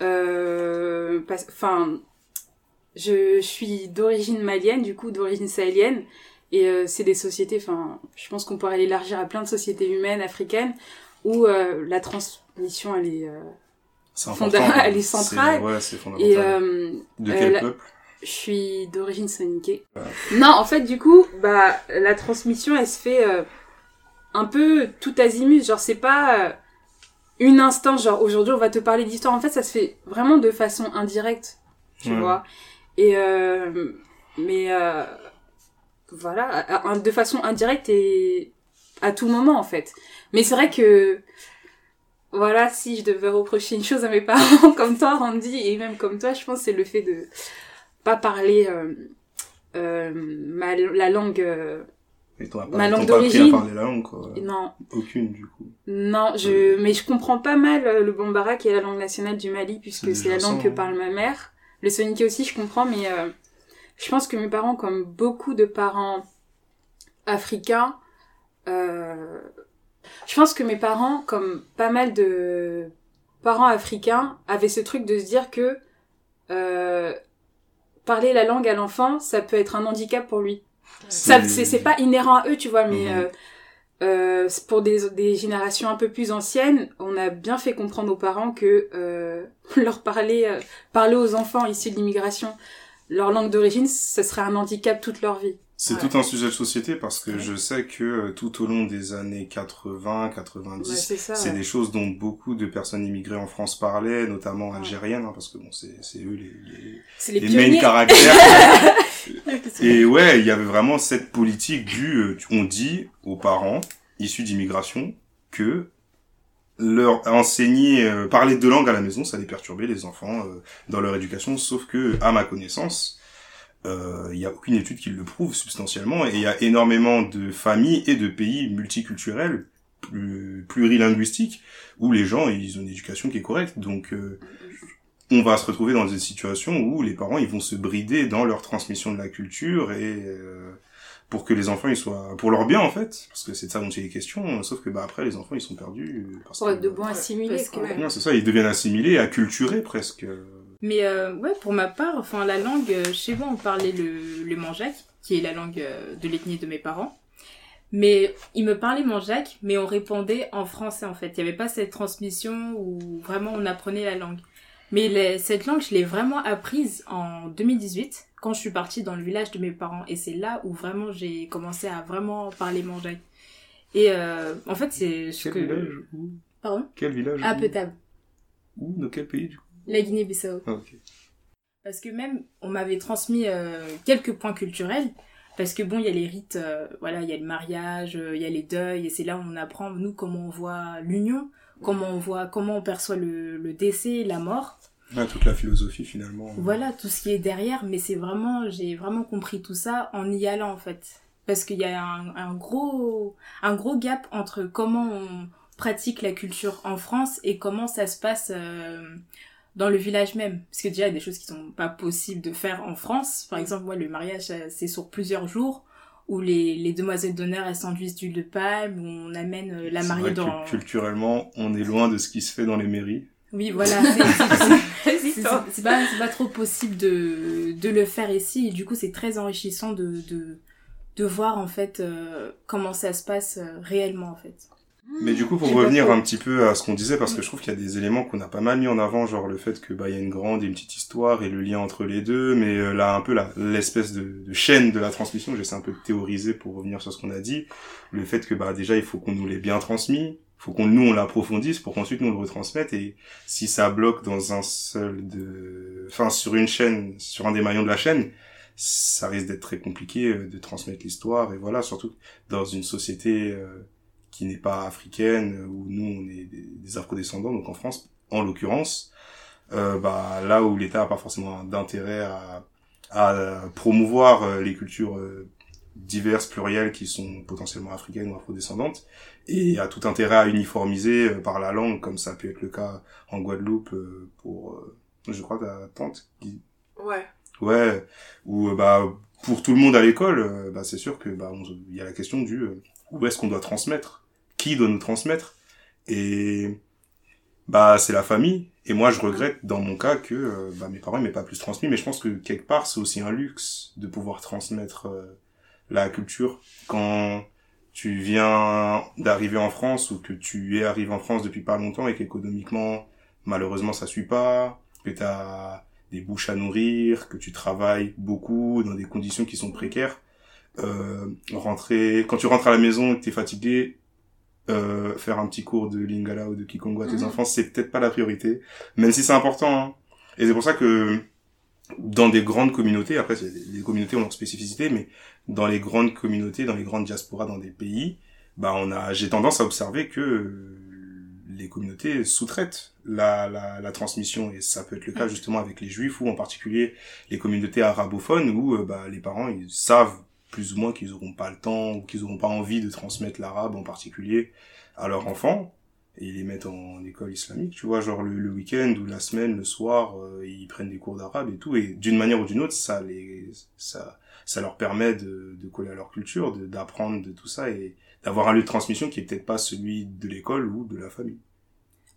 S4: Euh, enfin, je suis d'origine malienne, du coup d'origine sahélienne, et euh, c'est des sociétés. Enfin, je pense qu'on pourrait l'élargir à plein de sociétés humaines africaines où la transmission elle est [laughs] elle est centrale.
S2: Ouais, c'est fondamental. Et, de quel peuple?
S4: Je suis d'origine soninké. Non, en fait, du coup, bah, la transmission, elle se fait euh, un peu tout azimut. Genre, c'est pas euh, une instance, genre, aujourd'hui, on va te parler d'histoire. En fait, ça se fait vraiment de façon indirecte, tu vois. Et, euh, mais, voilà, de façon indirecte et à tout moment, en fait. Mais c'est vrai que, voilà, si je devais reprocher une chose à mes [laughs] parents, comme toi, Randy, et même comme toi, je pense c'est le fait de pas parler euh, euh, ma, la langue euh,
S2: ma langue d'origine. la langue quoi.
S4: Non.
S2: Aucune du coup.
S4: Non je mais je comprends pas mal le bambara qui est la langue nationale du Mali puisque c'est la langue que hein. parle ma mère. Le soninké aussi je comprends mais je pense que mes parents comme beaucoup de parents africains je pense que mes parents comme pas mal de parents africains avaient ce truc de se dire que euh, parler la langue à l'enfant, ça peut être un handicap pour lui. Ça, c'est pas inhérent à eux, tu vois, mais mhm. euh, euh, pour des, des générations un peu plus anciennes, on a bien fait comprendre aux parents que euh, [laughs] leur parler, parler aux enfants issus de l'immigration, leur langue d'origine, ce serait un handicap toute leur vie.
S2: C'est tout un sujet de société parce que je sais que euh, tout au long des années 80, 90, c'est des choses dont beaucoup de personnes immigrées en France parlaient, notamment algériennes, hein, parce que bon, c'est eux les les, les, main caractères. [laughs] Et ouais, il y avait vraiment cette politique du euh, on dit aux parents issus d'immigration que leur enseigner euh, parler deux langues à la maison, ça allait perturber les enfants dans leur éducation, sauf que à ma connaissance, il euh, n'y a aucune étude qui le prouve substantiellement et il y a énormément de familles et de pays multiculturels plurilinguistiques où les gens ils ont une éducation qui est correcte. Donc euh, on va se retrouver dans des situations où les parents ils vont se brider dans leur transmission de la culture et euh, pour que les enfants ils soient pour leur bien en fait parce que c'est de ça dont il est question sauf que bah après les enfants ils sont perdus
S4: parce pour être de bons assimilés
S2: c'est ça ils deviennent assimilés acculturés presque
S5: mais euh, ouais, pour ma part, enfin la langue, euh, chez moi on parlait le, le manjac, qui est la langue euh, de l'ethnie de mes parents. Mais ils me parlaient manjac, mais on répondait en français en fait. Il n'y avait pas cette transmission où vraiment on apprenait la langue. Mais cette langue, je l'ai vraiment apprise en 2018, quand je suis partie dans le village de mes parents. Et c'est là où vraiment j'ai commencé à vraiment parler manjac. Et euh, en fait, c'est
S2: ce Quel village
S5: Pardon?
S2: Quel village
S5: À Petable.
S2: Où Dans quel pays du coup?
S5: La Guinée-Bissau.
S2: Ah,
S5: parce que même, on m'avait transmis euh, quelques points culturels. Parce que bon, il y a les rites, euh, voilà, il y a le mariage, euh, il y a les deuils, et c'est là où on apprend, nous, comment on voit l'union, comment on voit, comment on perçoit le, le décès, la mort.
S2: toute la philosophie finalement.
S5: Voilà, tout ce qui est derrière, mais c'est vraiment, j'ai vraiment compris tout ça en y allant en fait. Parce qu'il y a un, un, gros, un gros gap entre comment on pratique la culture en France et comment ça se passe dans le village même. Parce que déjà, il y a des choses qui sont pas possibles de faire en France. Par exemple, moi, le mariage, c'est sur plusieurs jours où les, les demoiselles d'honneur, elles s'enduisent d'huile de palme, où on amène euh, la mariée dans...
S2: culturellement, on est loin de ce qui se fait dans les mairies.
S5: Oui, voilà. [laughs] C'est pas, pas trop possible de, de le faire ici. Et du coup, c'est très enrichissant de, de, de voir, en fait, euh, comment ça se passe euh, réellement, en fait.
S2: Mais du coup, pour revenir un petit peu à ce qu'on disait, parce que je trouve qu'il y a des éléments qu'on a pas mal mis en avant, genre le fait que bah il y a une grande et une petite histoire et le lien entre les deux, mais euh, là un peu là l'espèce de, de, chaîne de la transmission, j'essaie un peu de théoriser pour revenir sur ce qu'on a dit, le fait que bah déjà il faut qu'on nous l'ait bien transmis, faut qu'on nous on l'approfondisse pour qu'ensuite nous le retransmette et si ça bloque dans un seul de, enfin sur une chaîne, sur un des maillons de la chaîne, ça risque d'être très compliqué euh, de transmettre l'histoire et voilà surtout dans une société euh, qui n'est pas africaine, où nous on est des, des afro-descendants, donc en France en l'occurrence, euh, bah, là où l'État a pas forcément d'intérêt à, à, promouvoir euh, les cultures euh, diverses, plurielles, qui sont potentiellement africaines ou afro-descendantes, et a tout intérêt à uniformiser euh, par la langue, comme ça peut être le cas en Guadeloupe pour, je crois, ta tante qui...
S3: Ouais.
S2: Ouais, ou bah pour tout le monde à l'école, bah, c'est sûr que bah, il y a la question du où est-ce qu'on doit transmettre, qui doit nous transmettre, et bah c'est la famille. Et moi, je regrette dans mon cas que bah, mes parents m'aient pas plus transmis, mais je pense que quelque part, c'est aussi un luxe de pouvoir transmettre la culture. Quand tu viens d'arriver en France ou que tu es arrivé en France depuis pas longtemps et qu'économiquement, malheureusement, ça suit pas, que tu as des bouches à nourrir, que tu travailles beaucoup dans des conditions qui sont précaires, euh, rentrer, quand tu rentres à la maison et que tu es fatigué, euh, faire un petit cours de lingala ou de kikongo à tes mhm. enfants, c'est peut-être pas la priorité, même si c'est important. Hein. Et c'est pour ça que dans des grandes communautés, après les communautés ont leur spécificité, mais dans les grandes communautés, dans les grandes diasporas dans des pays, bah on a, j'ai tendance à observer que les communautés sous-traitent la, la, la, transmission et ça peut être le cas justement avec les juifs ou en particulier les communautés arabophones où euh, bah, les parents ils savent plus ou moins qu'ils auront pas le temps ou qu'ils auront pas envie de transmettre l'arabe en particulier à leurs enfants et ils les mettent en école islamique, tu vois, genre le, le week-end ou la semaine, le soir, euh, ils prennent des cours d'arabe et tout, et d'une manière ou d'une autre, ça les, ça, ça leur permet de, de coller à leur culture, d'apprendre de, tout ça et d'avoir un lieu de transmission qui est peut-être pas celui de l'école ou de la famille.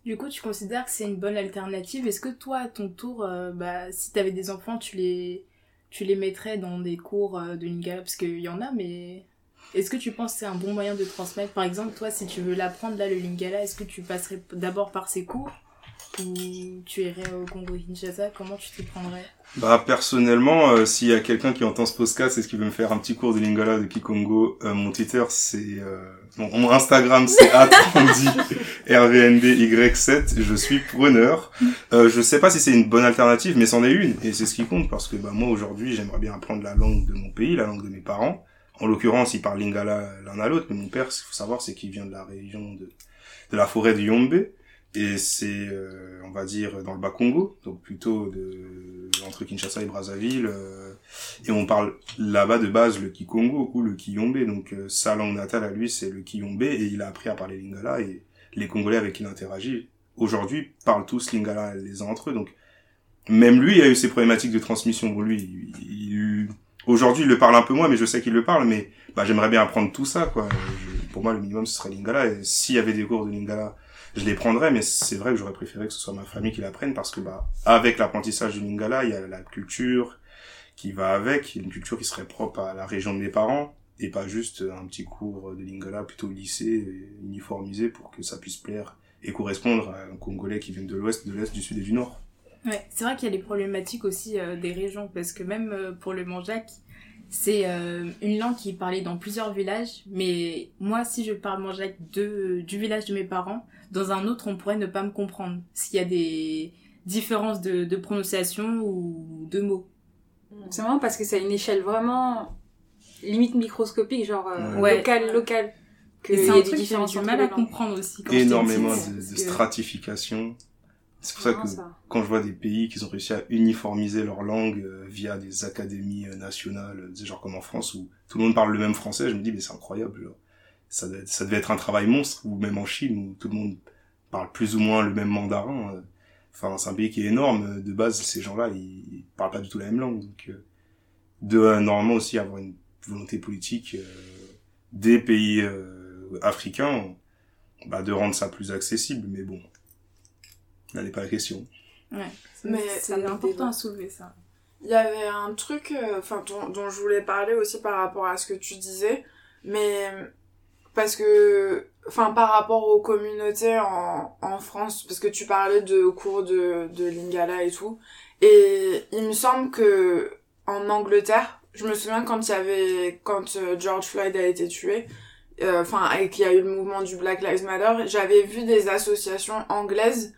S5: Du coup, tu considères que c'est une bonne alternative. Est-ce que toi, à ton tour, euh, bah, si t'avais des enfants, tu les, tu les mettrais dans des cours euh, de lingala Parce qu'il y en a, mais est-ce que tu penses que c'est un bon moyen de transmettre? Par exemple, toi, si tu veux l'apprendre, là, le Lingala, est-ce que tu passerais d'abord par ces cours Ou tu irais au Congo-Kinshasa Comment tu t'y prendrais?
S2: Bah, personnellement, euh, s'il y a quelqu'un qui entend ce podcast et qui veut me faire un petit cours de Lingala de Kikongo, euh, mon Twitter, c'est... Euh, mon Instagram, c'est [laughs] rvndy7. Je suis preneur. Euh, je sais pas si c'est une bonne alternative, mais c'en est une. Et c'est ce qui compte, parce que bah, moi, aujourd'hui, j'aimerais bien apprendre la langue de mon pays, la langue de mes parents. En l'occurrence, ils parlent lingala l'un à l'autre, mais mon père, ce qu'il faut savoir, c'est qu'il vient de la région de, de la forêt de Yombe, et c'est, euh, on va dire, dans le Bas-Congo, donc plutôt de, entre Kinshasa et Brazzaville, euh, et on parle là-bas de base le Kikongo ou le Kiyombe, donc euh, sa langue natale à lui, c'est le Kiyombe, et il a appris à parler lingala, et les Congolais avec qui il interagit, aujourd'hui, parlent tous lingala les uns entre eux, donc même lui a eu ses problématiques de transmission. Bon, lui, il, Aujourd'hui, il le parle un peu moins, mais je sais qu'il le parle, mais bah, j'aimerais bien apprendre tout ça, quoi. pour moi, le minimum, ce serait Lingala, et s'il y avait des cours de Lingala, je les prendrais, mais c'est vrai que j'aurais préféré que ce soit ma famille qui l'apprenne, parce que, bah, avec l'apprentissage du Lingala, il y a la culture qui va avec, une culture qui serait propre à la région de mes parents, et pas juste un petit cours de Lingala plutôt lycée, uniformisé pour que ça puisse plaire et correspondre à un Congolais qui vient de l'ouest, de l'est, du sud et du nord.
S5: Ouais, c'est vrai qu'il y a les problématiques aussi euh, des régions, parce que même euh, pour le manjac, c'est euh, une langue qui est parlée dans plusieurs villages, mais moi, si je parle manjac de, du village de mes parents, dans un autre, on pourrait ne pas me comprendre, s'il y a des différences de, de prononciation ou de mots.
S4: C'est marrant parce que c'est une échelle vraiment limite microscopique, genre local, local.
S5: Que c'est un truc que j'ai du mal à comprendre aussi.
S2: Énormément de, de stratification. C'est pour ça que quand je vois des pays qui ont réussi à uniformiser leur langue euh, via des académies euh, nationales, euh, genre comme en France où tout le monde parle le même français, je me dis mais c'est incroyable. Ça, ça devait être un travail monstre ou même en Chine où tout le monde parle plus ou moins le même mandarin. Enfin, c'est un pays qui est énorme. De base, ces gens-là, ils parlent pas du tout la même langue. Donc, de normalement aussi avoir une volonté politique des pays africains, bah, de rendre ça plus accessible. Mais bon, Là n'est pas la question.
S5: Ouais, mais c'est important à soulever ça.
S3: Il y avait un truc euh, enfin dont, je voulais parler aussi par rapport à ce que tu disais, mais parce que enfin par rapport aux communautés en, en France parce que tu parlais de cours de de lingala et tout et il me semble que en Angleterre, je me souviens quand il y avait quand euh, George Floyd a été tué, euh, enfin et qu'il y a eu le mouvement du Black Lives Matter, j'avais vu des associations anglaises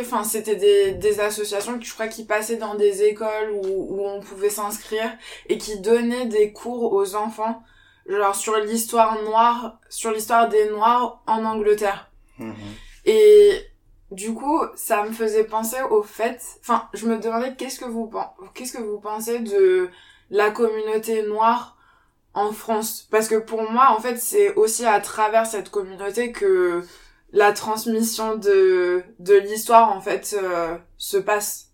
S3: enfin c'était des, des associations qui je crois qui passaient dans des écoles où, où on pouvait s'inscrire et qui donnaient des cours aux enfants genre sur l'histoire noire sur l'histoire des noirs en Angleterre mhm. et du coup ça me faisait penser au fait enfin je me demandais qu'est-ce que vous qu'est-ce que vous pensez de la communauté noire en France? Parce que pour moi en fait c'est aussi à travers cette communauté que la transmission de, de l'histoire en fait euh, se passe.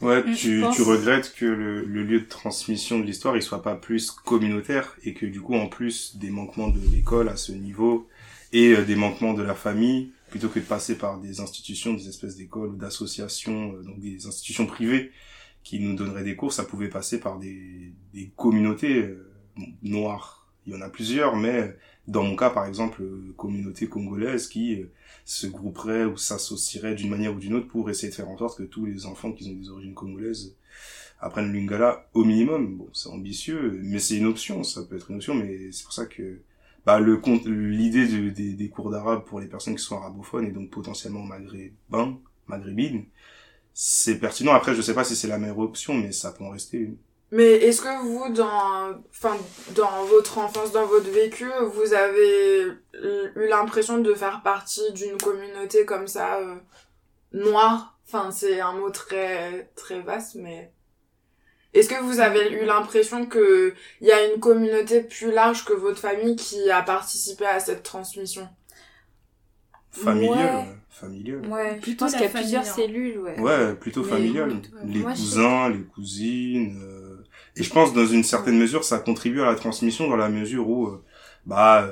S2: Ouais, mm, tu, tu regrettes que le, le, lieu de transmission de l'histoire il soit pas plus communautaire et que du coup en plus des manquements de l'école à ce niveau et euh, des manquements de la famille plutôt que de passer par des institutions, des espèces d'écoles ou d'associations, euh, donc des institutions privées qui nous donneraient des cours, ça pouvait passer par des, des communautés euh, noires. Il y en a plusieurs, mais dans mon cas par exemple, communauté congolaise qui se grouperaient ou s'associeraient d'une manière ou d'une autre pour essayer de faire en sorte que tous les enfants qui ont des origines congolaises apprennent le lingala au minimum. Bon, c'est ambitieux, mais c'est une option, ça peut être une option, mais c'est pour ça que bah, le l'idée de, des, des cours d'arabe pour les personnes qui sont arabophones et donc potentiellement maghrébins, maghrébines, c'est pertinent. Après, je sais pas si c'est la meilleure option, mais ça peut en rester une.
S3: Mais est-ce que vous, dans, enfin, dans votre enfance, dans votre vécu, vous avez eu l'impression de faire partie d'une communauté comme ça, euh, noire? Enfin, c'est un mot très, très vaste, mais... Est-ce que vous avez eu l'impression que il y a une communauté plus large que votre famille qui a participé à cette transmission?
S2: Familiale, ouais. familiale.
S4: Ouais, plutôt qu'il y a plusieurs cellules, ouais.
S2: Ouais, plutôt familiale. Les cousins, les cousines... Euh, et je pense dans une certaine mesure, ça contribue à la transmission dans la mesure où, euh, bah,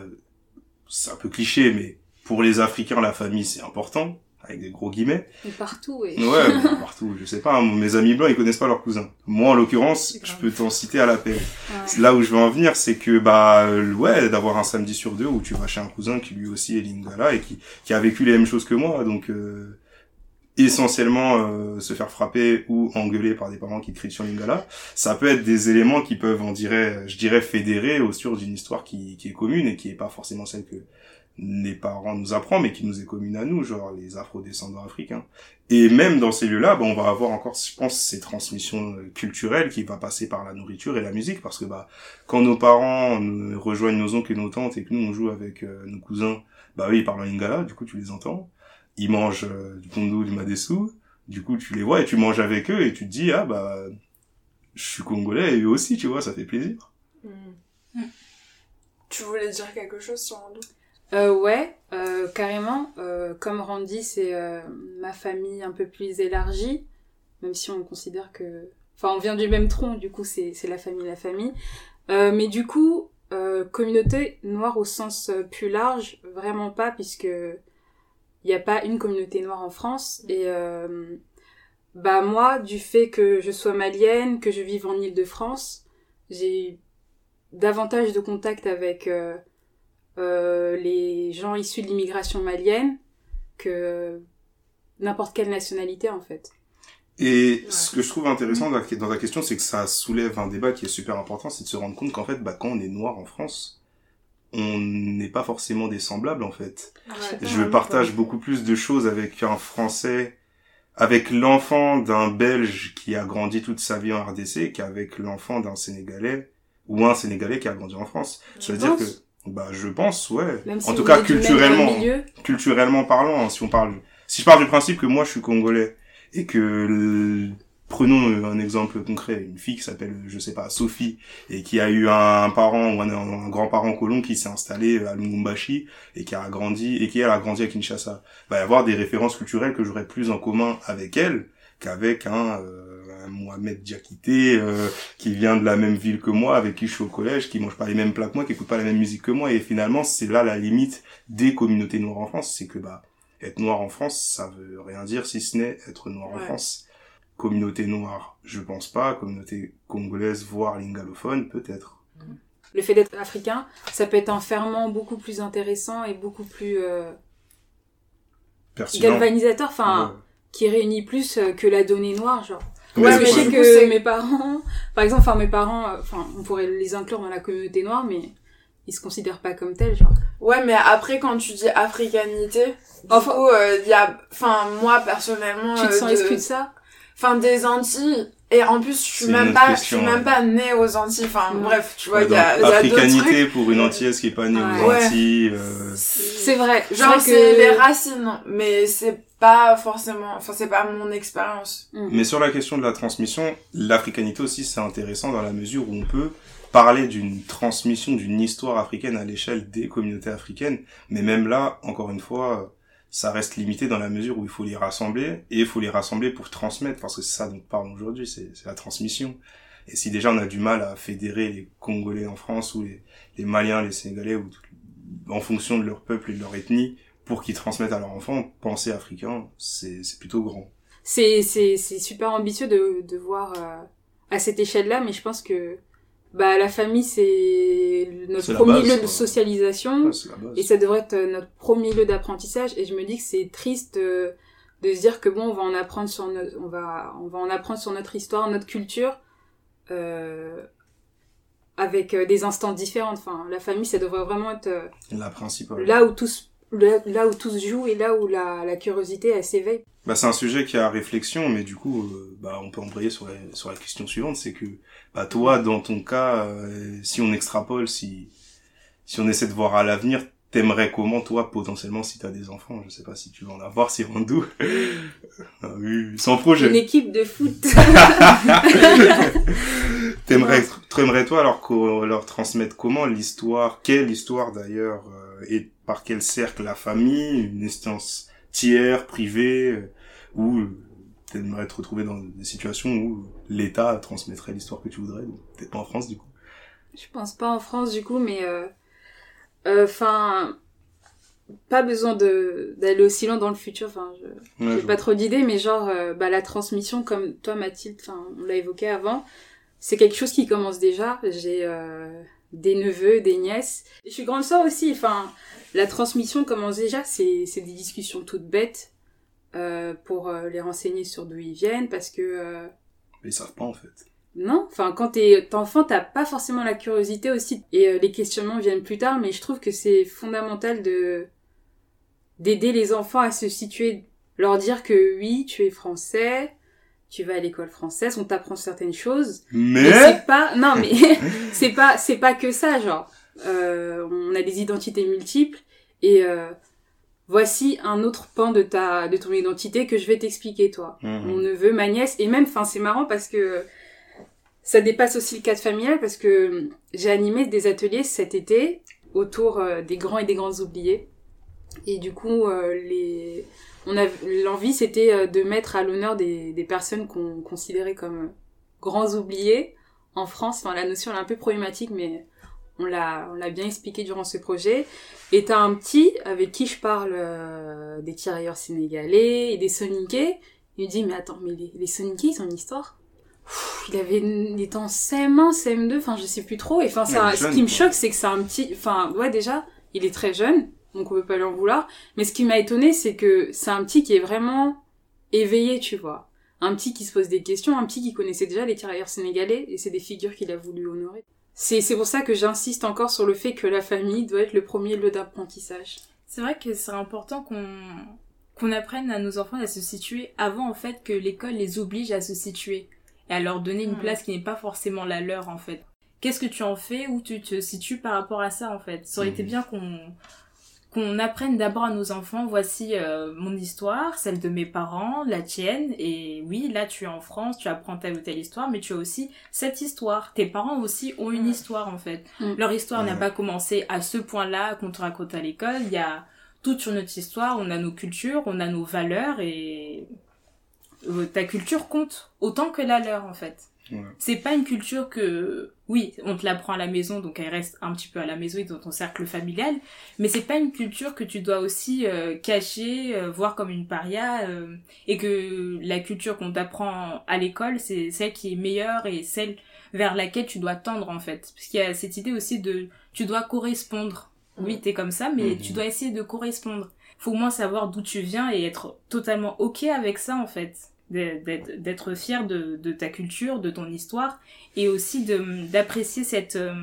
S2: c'est un peu cliché, mais pour les Africains, la famille c'est important avec des gros guillemets.
S4: Mais partout, oui.
S2: Ouais, partout. Je sais pas, hein, mes amis blancs, ils connaissent pas leurs cousins. Moi, en l'occurrence, je peux t'en citer à l'appel. Ouais. Là où je veux en venir, c'est que, bah, ouais, d'avoir un samedi sur deux où tu vas chez un cousin qui lui aussi est lingala et qui, qui a vécu les mêmes choses que moi. Donc, euh, essentiellement euh, se faire frapper ou engueuler par des parents qui crient sur Lingala, ça peut être des éléments qui peuvent, on dirait, je dirais, fédérer au sur d'une histoire qui, qui est commune et qui est pas forcément celle que les parents nous apprennent, mais qui nous est commune à nous, genre les afro-descendants africains. Et même dans ces lieux-là, bah, on va avoir encore, je pense, ces transmissions euh, culturelles qui va passer par la nourriture et la musique, parce que bah, quand nos parents nous rejoignent nos oncles et nos tantes et que nous on joue avec euh, nos cousins, bah oui, ils parlent en lingala, du coup tu les entends ils mangent euh, du pondo, du madessou. Du coup, tu les vois et tu manges avec eux et tu te dis, ah bah, je suis congolais et eux aussi, tu vois, ça fait plaisir.
S3: Mmh. Tu voulais dire quelque chose sur Rando
S4: euh, Ouais, euh, carrément. Euh, comme Randy, c'est euh, ma famille un peu plus élargie, même si on considère que... Enfin, on vient du même tronc, du coup, c'est la famille, la famille. mais du coup, communauté noire au sens plus large, vraiment pas, puisque il n'y a pas une communauté noire en France. Et euh, bah moi, du fait que je sois malienne, que je vive en Île-de-France, j'ai davantage de contact avec euh, euh, les gens issus de l'immigration malienne que n'importe quelle nationalité en fait.
S2: Et ce que je trouve intéressant dans ta question, c'est que ça soulève un débat qui est super important, c'est de se rendre compte qu'en fait, bah, quand on est noir en France, on n'est pas forcément des semblables en fait. je partage beaucoup plus de choses avec un Français, avec l'enfant d'un Belge qui a grandi toute sa vie en RDC qu'avec l'enfant d'un Sénégalais ou un Sénégalais qui a grandi en France. C'est-à-dire que bah je pense ouais. en tout cas culturellement culturellement parlant hein, si on parle si je pars du principe que moi je suis congolais et que prenons euh, un exemple concret, une fille qui s'appelle, je sais pas, Sophie, et qui a eu un parent ou un, grand-parent colon qui s'est installé à Lumumbashi et qui a grandi, et qui elle a grandi à Kinshasa. Il va y avoir des références culturelles que j'aurais plus en commun avec elle qu'avec un, euh, un Mohamed Diakité euh, qui vient de la même ville que moi, avec qui je suis au collège, qui mange pas les mêmes plats que moi, qui écoute pas la même musique que moi, et finalement c'est là la limite des communautés noires en France, c'est que bah être noir en France, ça veut rien dire si ce n'est être noir en France Communauté noire, je pense pas. Communauté congolaise, voire lingalophone, peut-être.
S4: Le fait d'être africain, ça peut être un ferment beaucoup plus intéressant et beaucoup plus euh, galvanisateur, enfin, qui réunit plus euh, que la donnée noire, genre. Ouais, Parce que je sais que mes parents, par exemple, enfin mes parents, euh, enfin on pourrait les inclure dans la communauté noire, mais ils se considèrent pas comme tels, genre.
S3: Ouais, mais après quand tu dis africanité, enfin, il y a, enfin moi personnellement,
S4: tu te sens exclu de ça?
S3: Enfin des Antilles. Et en plus je suis même pas je suis même pas née aux Antilles. Enfin bref tu vois il y a, y a
S2: africanité pour une antillaise qui est pas née aux Antilles euh...
S4: c'est vrai.
S3: genre c'est les racines mais c'est pas forcément enfin c'est pas mon expérience.
S2: Mm. mais sur la question de la transmission l'africanité aussi c'est intéressant dans la mesure où on peut parler d'une transmission d'une histoire africaine à l'échelle des communautés africaines. Mais même là encore une fois ça reste limité dans la mesure où il faut les rassembler et il faut les rassembler pour transmettre parce que c'est ça dont on parle aujourd'hui, c'est la transmission. Et si déjà on a du mal à fédérer les Congolais en France ou les, les Maliens, les Sénégalais ou en fonction de leur peuple et de leur ethnie pour qu'ils transmettent à leurs enfants, penser africain, c'est plutôt grand.
S4: C'est super ambitieux de de voir euh, à cette échelle-là, mais je pense que bah la famille c'est notre premier lieu de socialisation. Et ça devrait être notre premier lieu d'apprentissage. Et je me dis que c'est triste de, de, se dire que bon on va en apprendre sur notre on va on va en apprendre sur notre histoire notre culture euh, avec euh, des instances différentes enfin la famille ça devrait vraiment être euh,
S2: la principale.
S4: là où tous là où tout se joue et là où la, la curiosité elle s'éveille
S2: bah, c'est un sujet qui a réflexion, mais du coup, euh, bah, on peut embrayer sur la, sur la question suivante, c'est que, bah, toi, dans ton cas, euh, si on extrapole, si, si on essaie de voir à l'avenir, t'aimerais comment, toi, potentiellement, si t'as des enfants, je sais pas si tu vas en avoir, si Randou. [laughs] ah, oui, sans projet.
S4: Une équipe de foot. [laughs] [laughs]
S2: t'aimerais, t'aimerais toi alors leur transmettre comment l'histoire, quelle histoire d'ailleurs, euh, et par quel cercle la famille, une instance tiers, privé, euh, où euh, tu aimerais te retrouver dans des situations où l'État transmettrait l'histoire que tu voudrais, peut-être pas en France du coup.
S4: Je pense pas en France du coup, mais euh, enfin pas besoin de d'aller aussi loin dans le futur enfin je j'ai pas trop d'idées mais genre bah la transmission comme toi Mathilde enfin on l'a évoqué avant c'est quelque chose qui commence déjà j'ai des neveux des nièces et je suis grande sœur aussi enfin la transmission commence déjà, c'est des discussions toutes bêtes euh, pour euh, les renseigner sur d'où ils viennent, parce que... Euh,
S2: Mais ils savent pas en fait.
S4: Non, enfin quand t'es enfant, t'as pas forcément la curiosité aussi, et les questionnements viennent plus tard, mais je trouve que c'est fondamental de d'aider les enfants à se situer, leur dire que oui, tu es français, tu vas à l'école française, on t'apprend certaines choses.
S2: Mais,
S4: c'est pas, non mais [laughs] c'est pas, c'est pas que ça, genre. Euh, on a des identités multiples et euh, voici un autre pan de ta de ton identité que je vais t'expliquer toi mhm. mon neveu ma nièce et même enfin c'est marrant parce que ça dépasse aussi le cadre familial parce que j'ai animé des ateliers cet été autour euh, des grands et des grandes oubliés et du coup les on a l'envie c'était de mettre à l'honneur des, des personnes qu'on considérait comme grands oubliés en France. Enfin la notion est un peu problématique mais on l'a on l'a bien expliqué durant ce projet. Et t'as un petit avec qui je parle euh, des tirailleurs sénégalais et des soniqués il me dit mais attends mais les, les soniqués ils ont une histoire? Il avait il était en CM1 CM2 enfin je sais plus trop. Et enfin ça ce qui me choque c'est que c'est un petit enfin ouais déjà il est très jeune donc on peut pas lui en vouloir mais ce qui m'a étonné c'est que c'est un petit qui est vraiment éveillé tu vois un petit qui se pose des questions un petit qui connaissait déjà les tirailleurs sénégalais et c'est des figures qu'il a voulu honorer c'est pour ça que j'insiste encore sur le fait que la famille doit être le premier lieu d'apprentissage.
S5: C'est vrai que c'est important qu'on qu'on apprenne à nos enfants à se situer avant en fait que l'école les oblige à se situer et à leur donner une place qui n'est pas forcément la leur en fait. Qu'est-ce que tu en fais où tu te situes par rapport à ça en fait? Ça aurait été mmh. bien qu'on qu'on apprenne d'abord à nos enfants, voici euh, mon histoire, celle de mes parents, la tienne, et oui, là tu es en France, tu apprends telle ou telle histoire, mais tu as aussi cette histoire. Tes parents aussi ont une histoire en fait. Mm. Leur histoire n'a pas commencé à ce point-là qu'on te raconte à l'école, il y a toute sur notre histoire, on a nos cultures, on a nos valeurs, et euh, ta culture compte autant que la leur en fait. C'est pas une culture que, oui, on te l'apprend à la maison, donc elle reste un petit peu à la maison et dans ton cercle familial, mais c'est pas une culture que tu dois aussi euh, cacher, euh, voir comme une paria, euh, et que la culture qu'on t'apprend à l'école, c'est celle qui est meilleure et celle vers laquelle tu dois tendre en fait. Parce qu'il y a cette idée aussi de, tu dois correspondre. Oui, t'es comme ça, mais tu dois essayer de correspondre. Faut au moins savoir d'où tu viens et être totalement ok avec ça en fait d'être fier de, ta culture, de ton histoire, et aussi d'apprécier cette, euh,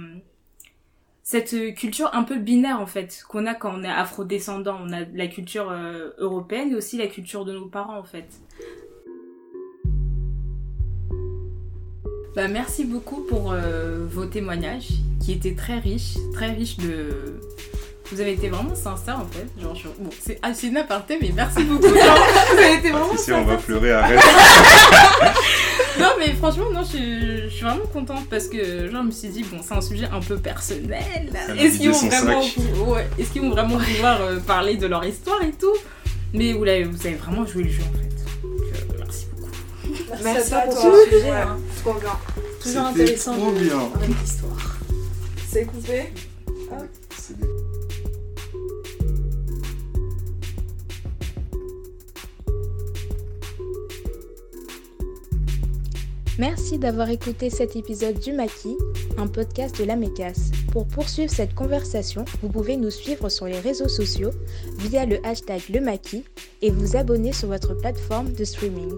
S5: cette culture un peu binaire en fait, qu'on a quand on est afro-descendant. On a la culture euh, européenne et aussi la culture de nos parents en fait. Bah, merci beaucoup pour euh, vos témoignages qui étaient très riches, très riches de, vous avez été vraiment sincère en fait. Genre, Bon, c'est assez une aparté, mais merci beaucoup. Genre, vous avez été vraiment
S2: Si, on va pleurer, arrête. [laughs]
S5: non, mais franchement, non, je, suis vraiment contente parce que, genre, je me suis dit, bon, c'est un sujet un peu personnel. Est-ce qu'ils vont, vraiment, ouais, est vont vraiment pouvoir euh, parler de leur histoire et tout?
S6: Mais vous, avez, vous avez vraiment joué le jeu en fait. Donc, euh, merci beaucoup.
S4: Merci,
S3: Merci
S4: à toi pour ce sujet.
S3: Ouais.
S4: hein.
S3: Trop bien.
S4: Toujours intéressant
S2: trop bien.
S3: C'est coupé
S2: C'est
S5: Merci d'avoir écouté cet épisode du Maquis, un podcast de la Mécasse. Pour poursuivre cette conversation, vous pouvez nous suivre sur les réseaux sociaux via le hashtag Le Maquis et vous abonner sur votre plateforme de streaming.